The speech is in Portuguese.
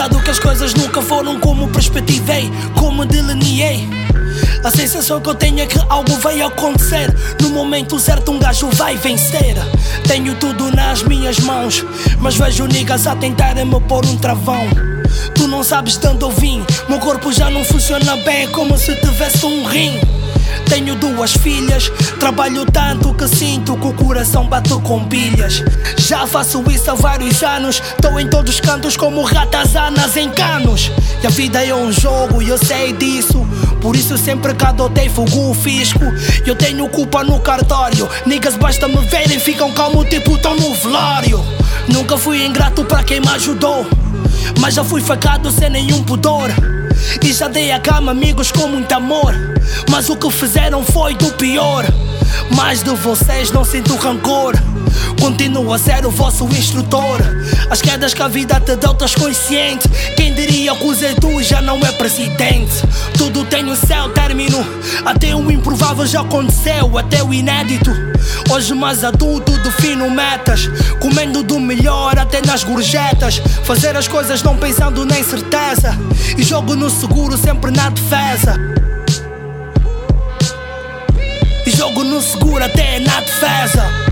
Pesado que as coisas nunca foram como perspectivei, como delineei. A sensação que eu tenho é que algo vai acontecer. No momento certo, um gajo vai vencer. Tenho tudo nas minhas mãos, mas vejo niggas a tentarem me pôr um travão. Tu não sabes eu vim, meu corpo já não funciona bem, é como se tivesse um rim. Tenho duas filhas, trabalho tanto que sinto que o coração bate com pilhas. Já faço isso há vários anos, estou em todos os cantos como ratazanas em canos. E a vida é um jogo e eu sei disso. Por isso sempre que adotei fogo o fisco. Eu tenho culpa no cartório. Niggas basta me verem, ficam calmo tipo tão no velório. Nunca fui ingrato para quem me ajudou. Mas já fui facado sem nenhum pudor. E já dei a cama amigos com muito amor. Mas o que fizeram foi do pior. Mais de vocês não sinto rancor. Continuo a ser o vosso instrutor. As quedas que a vida te deu, estás consciente. Quem diria que o Zé tu já não é presidente? Tudo tem o seu término. Até o improvável já aconteceu, até o inédito. Hoje, mais adulto, defino metas. Comendo do melhor até nas gorjetas. Fazer as coisas não pensando nem certeza. E jogo no seguro, sempre na defesa. E jogo no seguro até na defesa.